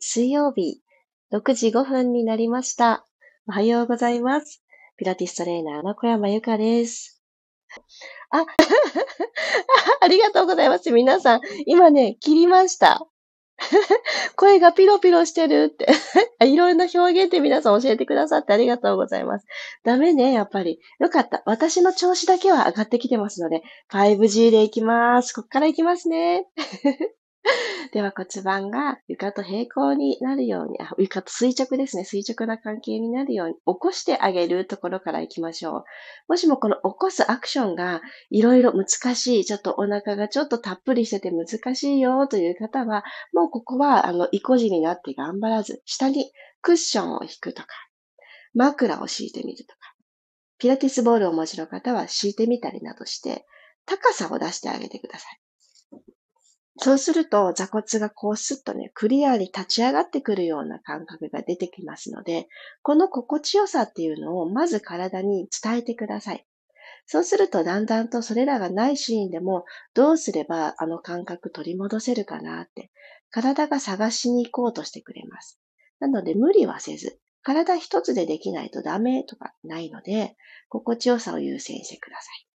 水曜日、6時5分になりました。おはようございます。ピラティストレーナーの小山由かです。あ、ありがとうございます。皆さん、今ね、切りました。声がピロピロしてるって いろんな表現って皆さん教えてくださってありがとうございます。ダメね、やっぱり。よかった。私の調子だけは上がってきてますので、5G でいきます。こっからいきますね。では骨盤が床と平行になるように、あ床と垂直ですね。垂直な関係になるように起こしてあげるところから行きましょう。もしもこの起こすアクションがいろいろ難しい、ちょっとお腹がちょっとたっぷりしてて難しいよという方は、もうここはあの、意固地になって頑張らず、下にクッションを引くとか、枕を敷いてみるとか、ピラティスボールをお持ちの方は敷いてみたりなどして、高さを出してあげてください。そうすると座骨がこうスッとね、クリアに立ち上がってくるような感覚が出てきますので、この心地よさっていうのをまず体に伝えてください。そうするとだんだんとそれらがないシーンでもどうすればあの感覚取り戻せるかなって体が探しに行こうとしてくれます。なので無理はせず、体一つでできないとダメとかないので、心地よさを優先してください。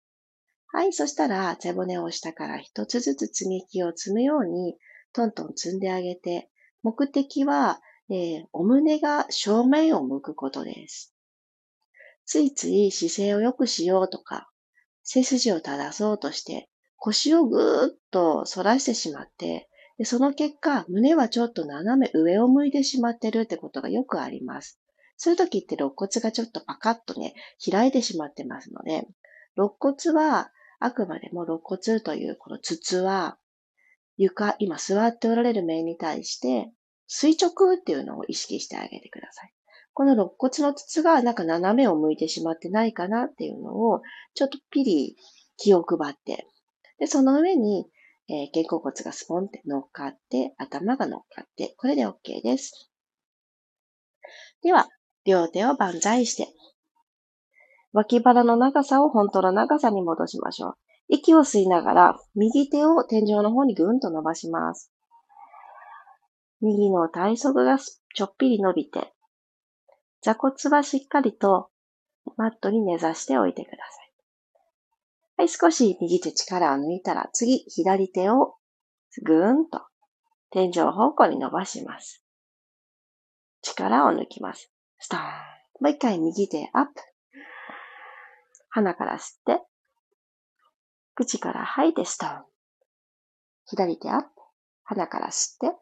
はい、そしたら背骨を下から一つずつ積み木を積むように、トントン積んであげて、目的は、えー、お胸が正面を向くことです。ついつい姿勢を良くしようとか、背筋を正そうとして、腰をぐーっと反らしてしまって、でその結果、胸はちょっと斜め上を向いてしまってるってことがよくあります。そういう時って肋骨がちょっとパカッとね、開いてしまってますので、肋骨はあくまでも肋骨というこの筒は、床、今座っておられる面に対して垂直っていうのを意識してあげてください。この肋骨の筒がなんか斜めを向いてしまってないかなっていうのをちょっとピリ気を配って、で、その上に、えー、肩甲骨がスポンって乗っかって、頭が乗っかって、これで OK です。では、両手を万歳して、脇腹の長さを本当の長さに戻しましょう。息を吸いながら、右手を天井の方にぐんと伸ばします。右の体側がちょっぴり伸びて、座骨はしっかりとマットに根ざしておいてください。はい、少し右手力を抜いたら、次、左手をぐーんと天井方向に伸ばします。力を抜きます。ストーン。もう一回右手アップ。鼻から吸って、口から吐いてストーン。左手アップ。鼻から吸って、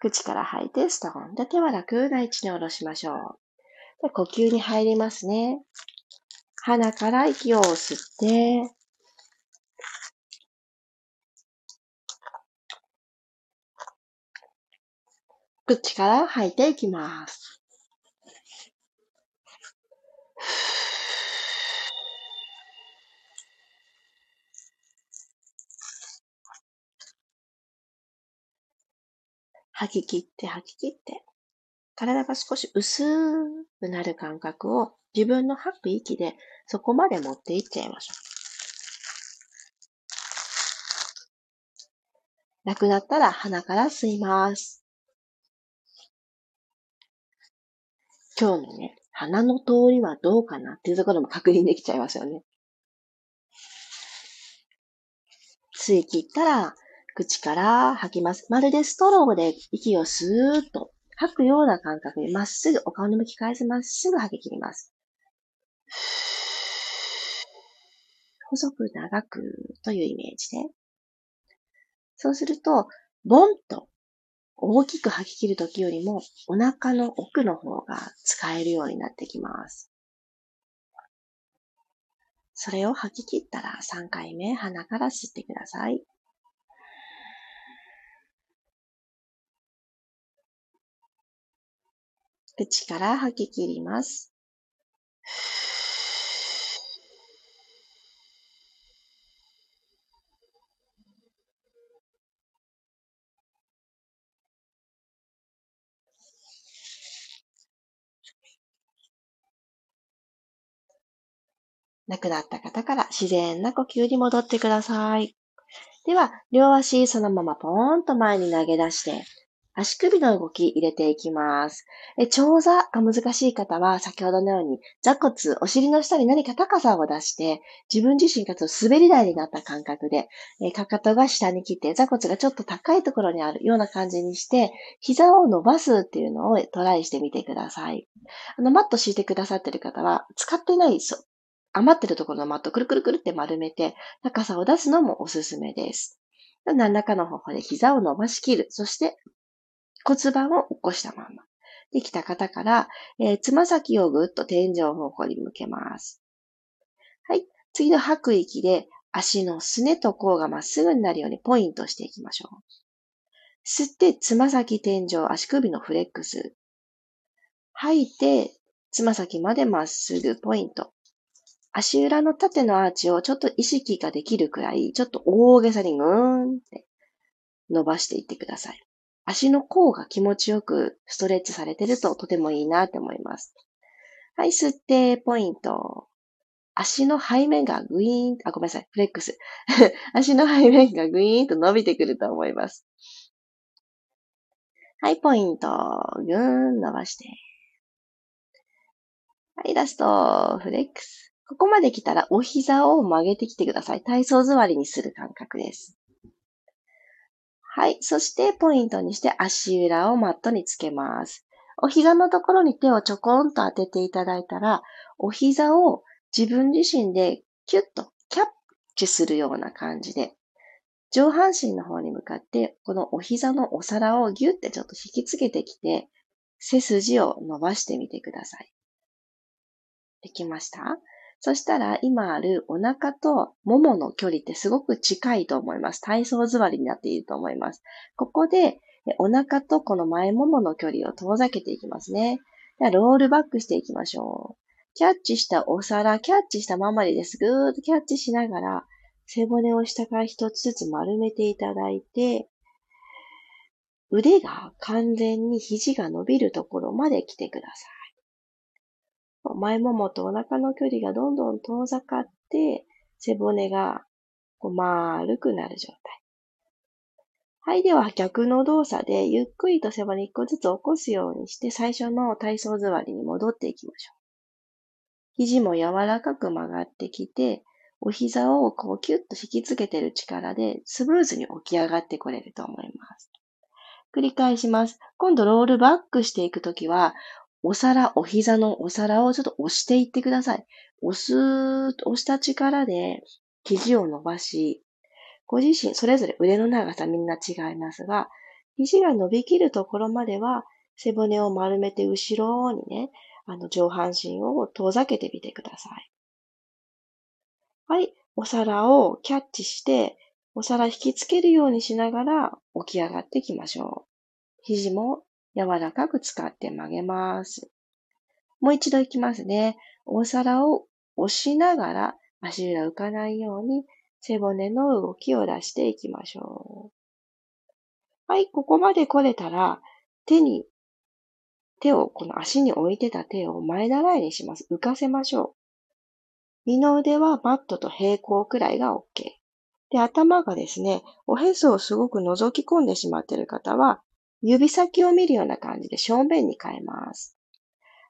口から吐いてストーン。で、手は楽な位置に下ろしましょう。で、呼吸に入りますね。鼻から息を吸って、口から吐いていきます。吐き切って吐き切って、体が少し薄くなる感覚を自分の吐く息でそこまで持っていっちゃいましょう。なくなったら鼻から吸います。今日のね、鼻の通りはどうかなっていうところも確認できちゃいますよね。吸い切ったら、口から吐きます。まるでストローで息をスーッと吐くような感覚でまっすぐお顔の向き返すまっすぐ吐き切ります。細く長くというイメージで。そうすると、ボンと大きく吐き切るときよりもお腹の奥の方が使えるようになってきます。それを吐き切ったら3回目鼻から吸ってください。口から吐き切ります。亡くなった方から自然な呼吸に戻ってください。では、両足そのままポーンと前に投げ出して、足首の動き入れていきます。え長座が難しい方は、先ほどのように座骨、お尻の下に何か高さを出して、自分自身が滑り台になった感覚で、えかかとが下に来て、座骨がちょっと高いところにあるような感じにして、膝を伸ばすっていうのをトライしてみてください。あの、マット敷いてくださってる方は、使ってない余ってるところのマットくるくるくるって丸めて、高さを出すのもおすすめです。何らかの方法で膝を伸ばしきる。そして骨盤を起こしたまま。できた方から、えー、つま先をぐっと天井方向に向けます。はい。次の吐く息で足のすねと甲がまっすぐになるようにポイントしていきましょう。吸って、つま先天井、足首のフレックス。吐いて、つま先までまっすぐポイント。足裏の縦のアーチをちょっと意識ができるくらい、ちょっと大げさにぐーんって伸ばしていってください。足の甲が気持ちよくストレッチされてるととてもいいなって思います。はい、吸って、ポイント。足の背面がグイーン、あ、ごめんなさい、フレックス。足の背面がグイーンと伸びてくると思います。はい、ポイント。ぐーん、伸ばして。はい、ラスト、フレックス。ここまで来たら、お膝を曲げてきてください。体操座りにする感覚です。はい。そして、ポイントにして足裏をマットにつけます。お膝のところに手をちょこんと当てていただいたら、お膝を自分自身でキュッとキャッチするような感じで、上半身の方に向かって、このお膝のお皿をギュッてちょっと引きつけてきて、背筋を伸ばしてみてください。できました？そしたら今あるお腹とももの距離ってすごく近いと思います。体操座りになっていると思います。ここでお腹とこの前ももの距離を遠ざけていきますね。ではロールバックしていきましょう。キャッチしたお皿、キャッチしたままでです。ぐーっとキャッチしながら背骨を下から一つずつ丸めていただいて、腕が完全に肘が伸びるところまで来てください。前ももとお腹の距離がどんどん遠ざかって、背骨がこう丸くなる状態。はい。では逆の動作でゆっくりと背骨一個ずつ起こすようにして最初の体操座りに戻っていきましょう。肘も柔らかく曲がってきて、お膝をこうキュッと引きつけてる力でスムーズに起き上がってこれると思います。繰り返します。今度ロールバックしていくときは、お皿、お膝のお皿をちょっと押していってください。押す、押した力で肘を伸ばし、ご自身、それぞれ腕の長さみんな違いますが、肘が伸びきるところまでは背骨を丸めて後ろにね、あの上半身を遠ざけてみてください。はい。お皿をキャッチして、お皿引きつけるようにしながら起き上がっていきましょう。肘も柔らかく使って曲げます。もう一度いきますね。お皿を押しながら足裏浮かないように背骨の動きを出していきましょう。はい、ここまで来れたら手に、手を、この足に置いてた手を前習いにします。浮かせましょう。二の腕はマットと平行くらいが OK。で、頭がですね、おへそをすごく覗き込んでしまっている方は、指先を見るような感じで正面に変えます。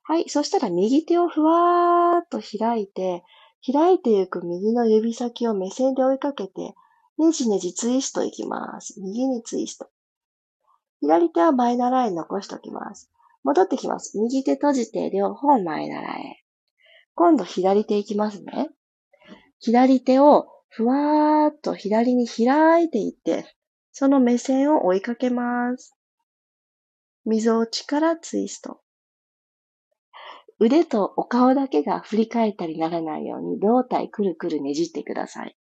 はい。そしたら右手をふわーっと開いて、開いていく右の指先を目線で追いかけて、ねじねじツイストいきます。右にツイスト。左手は前習い残しておきます。戻ってきます。右手閉じて両方前習え。今度左手いきますね。左手をふわーっと左に開いていって、その目線を追いかけます。溝落ちからツイスト。腕とお顔だけが振り返ったりならないように胴体くるくるねじってください。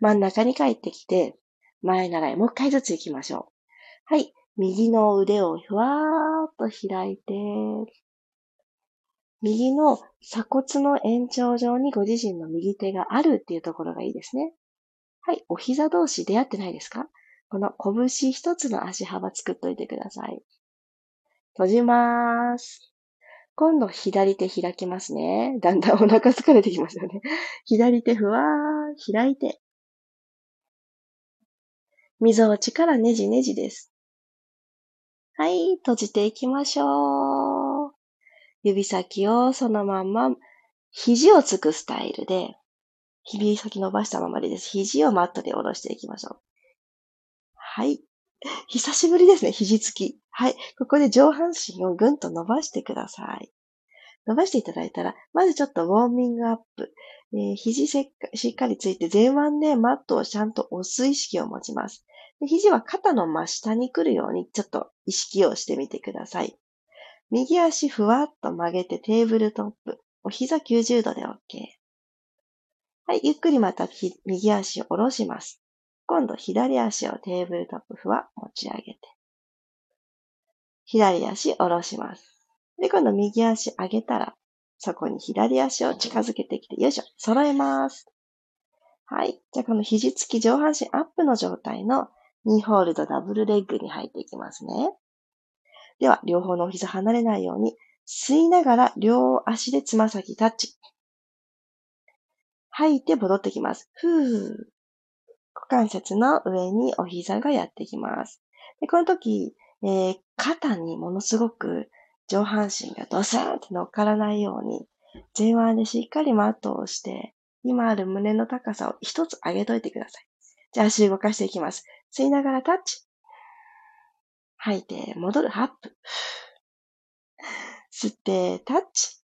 真ん中に帰ってきて、前習い、もう一回ずつ行きましょう。はい。右の腕をふわーっと開いて、右の鎖骨の延長上にご自身の右手があるっていうところがいいですね。はい。お膝同士出会ってないですか？この拳一つの足幅作っといてください。閉じます。今度左手開きますね。だんだんお腹疲れてきますよね。左手ふわー、開いて。溝落ちからねじねじです。はい、閉じていきましょう。指先をそのまま肘をつくスタイルで、指先伸ばしたままでです。肘をマットで下ろしていきましょう。はい。久しぶりですね、肘つき。はい。ここで上半身をぐんと伸ばしてください。伸ばしていただいたら、まずちょっとウォーミングアップ。えー、肘しっかりついて前腕でマットをちゃんと押す意識を持ちます。で肘は肩の真下に来るようにちょっと意識をしてみてください。右足ふわっと曲げてテーブルトップ。お膝90度で OK。はい、ゆっくりまた右足を下ろします。今度左足をテーブルトップふわ持ち上げて。左足下ろします。で、今度右足上げたら、そこに左足を近づけてきて、よいしょ、揃えます。はい。じゃあこの肘つき上半身アップの状態のニーホールドダブルレッグに入っていきますね。では、両方のお膝離れないように、吸いながら両足でつま先タッチ。吐いて戻ってきます。ふー。関節の上にお膝がやってきます。でこの時、えー、肩にものすごく上半身がドスンって乗っからないように、前腕でしっかりマットをして、今ある胸の高さを一つ上げといてください。じゃあ足動かしていきます。吸いながらタッチ。吐いて、戻る、ハップ。吸って、タッチ。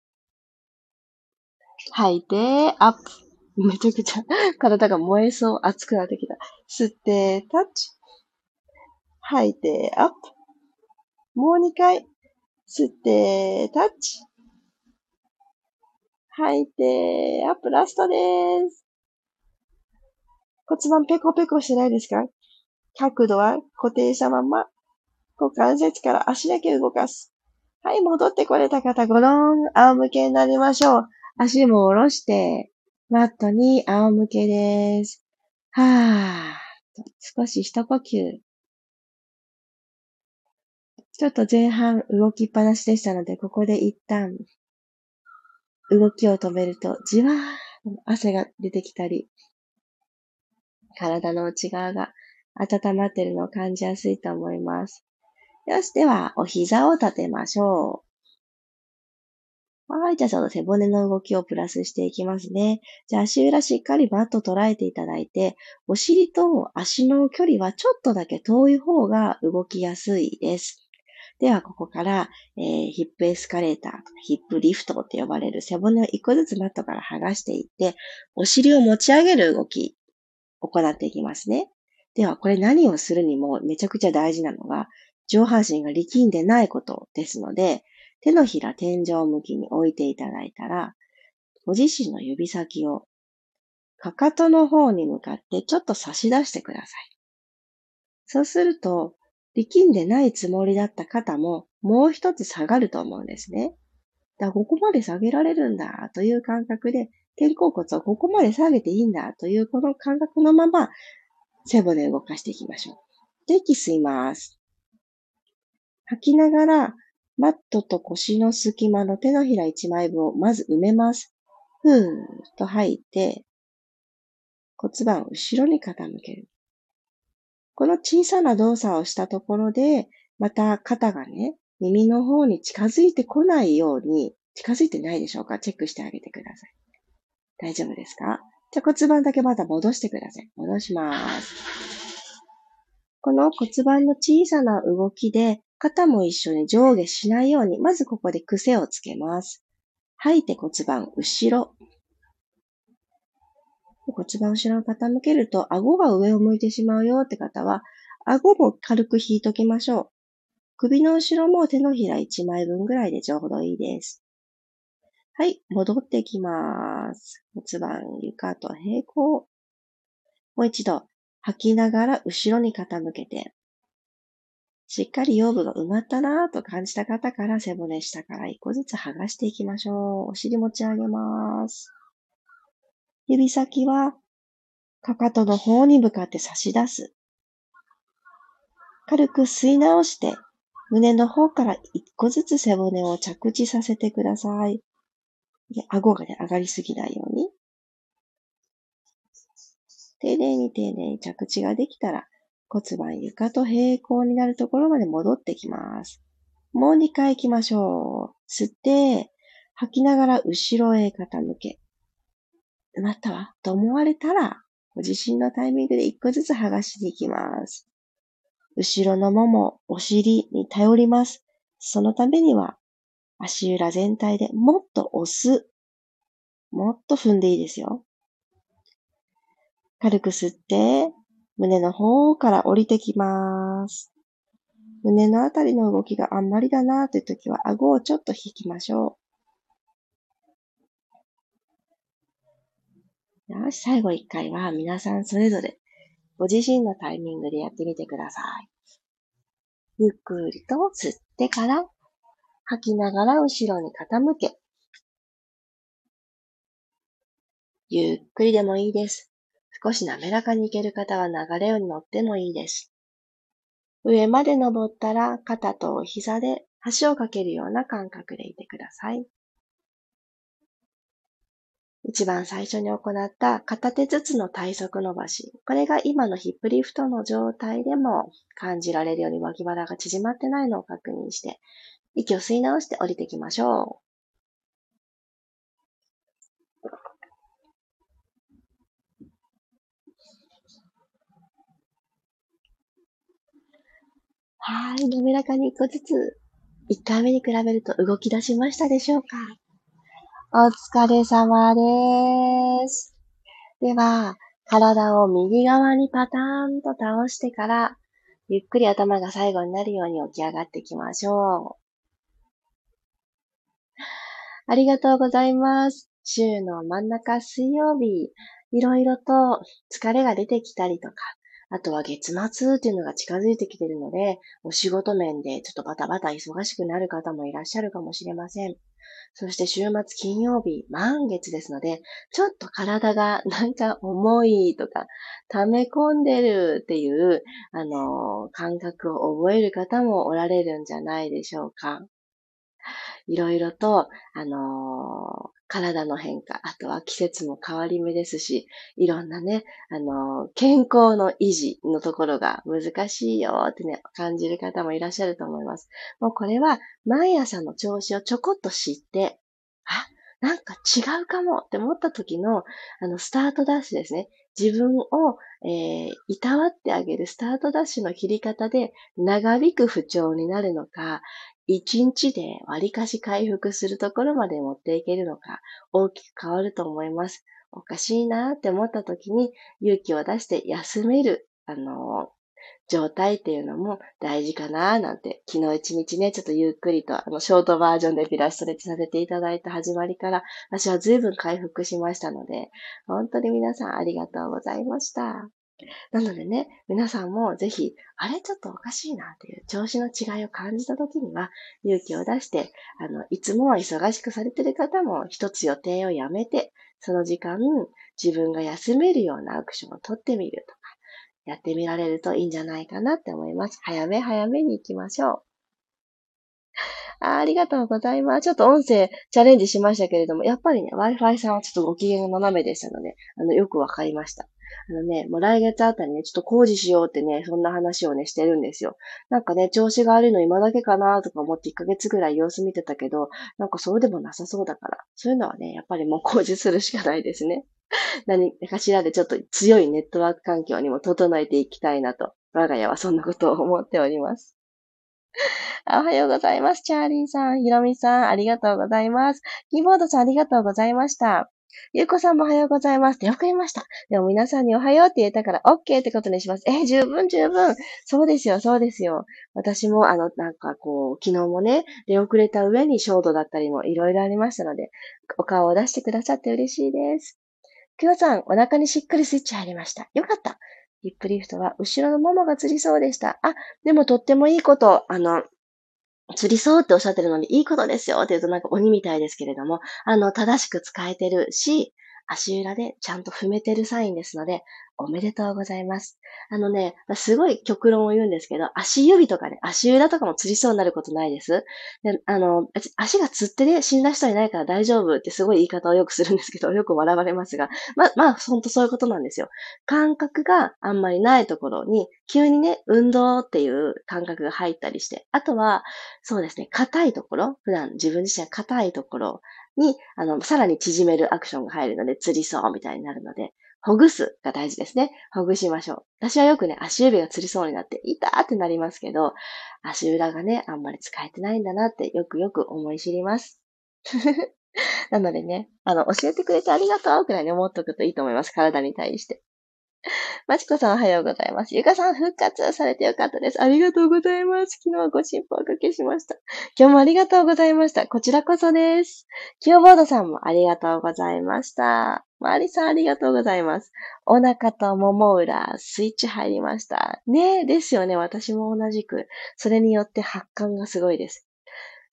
吐いて、アップ。めちゃくちゃ体が燃えそう、熱くなってきた。吸って、タッチ。吐いて、アップ。もう2回。吸って、タッチ。吐いて、アップ、ラストです。骨盤ペコペコしてないですか？角度は固定したまま、股関節から足だけ動かす。はい、戻ってこれた方、ごろん、仰向けになりましょう。足も下ろして、マットに仰向けです。はぁ、少し一呼吸。ちょっと前半動きっぱなしでしたので、ここで一旦動きを止めると、じわー汗が出てきたり、体の内側が温まっているのを感じやすいと思います。よし、では、お膝を立てましょう。はい、じゃあちょっと背骨の動きをプラスしていきますね。じゃあ足裏しっかりバット捉えていただいて、お尻と足の距離はちょっとだけ遠い方が動きやすいです。では、ここから、えー、ヒップエスカレーター、ヒップリフトって呼ばれる背骨を一個ずつマットから剥がしていって、お尻を持ち上げる動き、行っていきますね。では、これ何をするにもめちゃくちゃ大事なのが、上半身が力んでないことですので、手のひら天井向きに置いていただいたら、ご自身の指先をかかとの方に向かってちょっと差し出してください。そうすると、力んでないつもりだった肩ももう一つ下がると思うんですね。だここまで下げられるんだという感覚で、肩甲骨をここまで下げていいんだというこの感覚のまま背骨を動かしていきましょう。で、息吸います。吐きながら、マットと腰の隙間の手のひら一枚分をまず埋めます。ふーっと吐いて、骨盤を後ろに傾ける。この小さな動作をしたところで、また肩がね、耳の方に近づいてこないように、近づいてないでしょうか？チェックしてあげてください。大丈夫ですか？じゃあ骨盤だけまた戻してください。戻します。この骨盤の小さな動きで肩も一緒に上下しないように、まずここで癖をつけます。吐いて骨盤後ろ。骨盤後ろを傾けると、顎が上を向いてしまうよって方は、顎も軽く引いときましょう。首の後ろも手のひら1枚分ぐらいでちょうどいいです。はい、戻ってきます。骨盤床と平行。もう一度、吐きながら後ろに傾けて、しっかり腰部が埋まったなぁと感じた方から背骨下から一個ずつ剥がしていきましょう。お尻持ち上げます。指先はかかとの方に向かって差し出す。軽く吸い直して、胸の方から一個ずつ背骨を着地させてください。で顎がね、上がりすぎないように。丁寧に丁寧に着地ができたら、骨盤床と平行になるところまで戻ってきます。もう2回行きましょう。吸って、吐きながら後ろへ傾け。なったわと思われたら、ご自身のタイミングで1個ずつ剥がしていきます。後ろのもも、お尻に頼ります。そのためには、足裏全体でもっと押す。もっと踏んでいいですよ。軽く吸って、胸の方から降りてきます。胸のあたりの動きがあんまりだなという時は、顎をちょっと引きましょう。よし、最後一回は皆さんそれぞれご自身のタイミングでやってみてください。ゆっくりと吸ってから吐きながら後ろに傾け。ゆっくりでもいいです。少し滑らかに行ける方は流れに乗ってもいいです。上まで登ったら肩と膝で橋をかけるような感覚でいてください。一番最初に行った片手ずつの体側伸ばし。これが今のヒップリフトの状態でも感じられるように脇腹が縮まってないのを確認して、息を吸い直して降りていきましょう。はい、滑らかに一個ずつ、一回目に比べると動き出しましたでしょうか？お疲れ様です。では、体を右側にパターンと倒してから、ゆっくり頭が最後になるように起き上がっていきましょう。ありがとうございます。週の真ん中水曜日、いろいろと疲れが出てきたりとか、あとは月末っていうのが近づいてきているので、お仕事面でちょっとバタバタ忙しくなる方もいらっしゃるかもしれません。そして週末金曜日、満月ですので、ちょっと体がなんか重いとか、溜め込んでるっていう、あの、感覚を覚える方もおられるんじゃないでしょうか。いろいろと、あの体の変化、あとは季節も変わり目ですし、いろんなね、あの、健康の維持のところが難しいよってね、感じる方もいらっしゃると思います。もうこれは毎朝の調子をちょこっと知って、あ、なんか違うかもって思った時の、あの、スタートダッシュですね。自分を、えー、いたわってあげるスタートダッシュの切り方で長引く不調になるのか、一日で割かし回復するところまで持っていけるのか、大きく変わると思います。おかしいなって思った時に勇気を出して休める、あの、状態っていうのも大事かななんて、昨日一日ね、ちょっとゆっくりと、あの、ショートバージョンでピラストレッチさせていただいた始まりから、私は随分回復しましたので、本当に皆さんありがとうございました。なのでね、皆さんもぜひ、あれちょっとおかしいなっていう調子の違いを感じた時には、勇気を出して、あの、いつもは忙しくされてる方も一つ予定をやめて、その時間、自分が休めるようなアクションを取ってみるとか、やってみられるといいんじゃないかなって思います。早め早めに行きましょう。あありがとうございます。ちょっと音声チャレンジしましたけれども、やっぱりね、Wi-Fi さんはちょっとご機嫌が斜めでしたので、あの、よくわかりました。あのね、もう来月あたりね、ちょっと工事しようってね、そんな話をね、してるんですよ。なんかね、調子が悪いの今だけかなとか思って1ヶ月ぐらい様子見てたけど、なんかそうでもなさそうだから、そういうのはね、やっぱりもう工事するしかないですね。何かしらでちょっと強いネットワーク環境にも整えていきたいなと、我が家はそんなことを思っております。おはようございます。チャーリーさん、ひろみさん、ありがとうございます。キーボードさん、ありがとうございました。ゆうこさんもおはようございます。よく言いました。でも皆さんにおはようって言えたから OK ってことにします。え十分十分。そうですよ、そうですよ。私もあの、なんかこう、昨日もね、出遅れた上にショートだったりもいろいろありましたので、お顔を出してくださって嬉しいです。きょうさん、お腹にしっかりスイッチ入りました。よかった。ヒップリフトは後ろのももがつりそうでした。あ、でもとってもいいこと、あの、釣りそうっておっしゃってるのにいいことですよって言うとなんか鬼みたいですけれども、あの、正しく使えてるし、足裏でちゃんと踏めてるサインですので、おめでとうございます。あのね、すごい極論を言うんですけど、足指とかね、足裏とかもつりそうになることないです。であの、足がつってね、死んだ人いないから大丈夫ってすごい言い方をよくするんですけど、よく笑われますが、ま、まあ、ほんとそういうことなんですよ。感覚があんまりないところに、急にね、運動っていう感覚が入ったりして、あとは、そうですね、硬いところ、普段自分自身が硬いところに、あの、さらに縮めるアクションが入るので、釣りそうみたいになるので、ほぐすが大事ですね。ほぐしましょう。私はよくね、足指が釣りそうになって、痛ーってなりますけど、足裏がね、あんまり使えてないんだなってよくよく思い知ります。なのでね、あの、教えてくれてありがとうくらいに思っとくといいと思います。体に対して。まちこさんおはようございます。ゆかさん復活されてよかったです。ありがとうございます。昨日はご心配おかけしました。今日もありがとうございました。こちらこそです。キヨボードさんもありがとうございました。マリさんありがとうございます。お腹ともも裏、スイッチ入りました。ねえ、ですよね。私も同じく。それによって発汗がすごいです。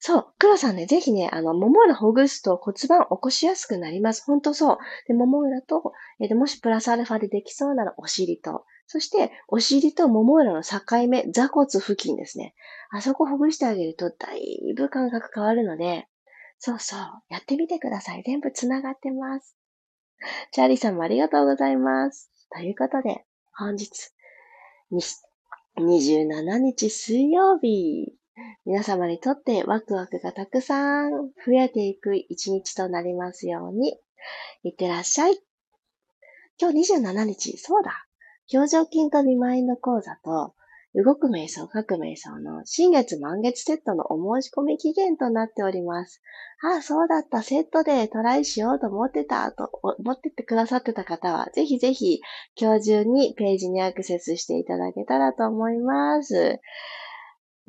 そう。黒さんね、ぜひね、あの、もも裏ほぐすと骨盤起こしやすくなります。ほんとそう。で、もも裏と、えー、もしプラスアルファでできそうならお尻と、そして、お尻ともも裏の境目、座骨付近ですね。あそこほぐしてあげると、だいぶ感覚変わるので、そうそう。やってみてください。全部繋がってます。チャーリーさんもありがとうございます。ということで、本日、27日水曜日、皆様にとってワクワクがたくさん増えていく一日となりますように。いってらっしゃい。今日27日、そうだ。表情筋とビマインド講座と、動く瞑想、書く瞑想の新月満月セットのお申し込み期限となっております。ああ、そうだった。セットでトライしようと思ってた、と思っててくださってた方は、ぜひぜひ今日中にページにアクセスしていただけたらと思います。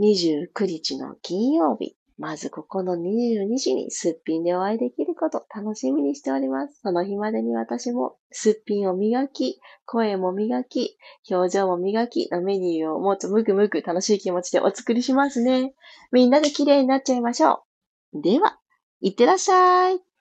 29日の金曜日、まずここの22時にすっぴんでお会いできること楽しみにしております。その日までに私もすっぴんを磨き、声も磨き、表情も磨きのメニューをもっとむくむく楽しい気持ちでお作りしますね。みんなで綺麗になっちゃいましょう。では、いってらっしゃい。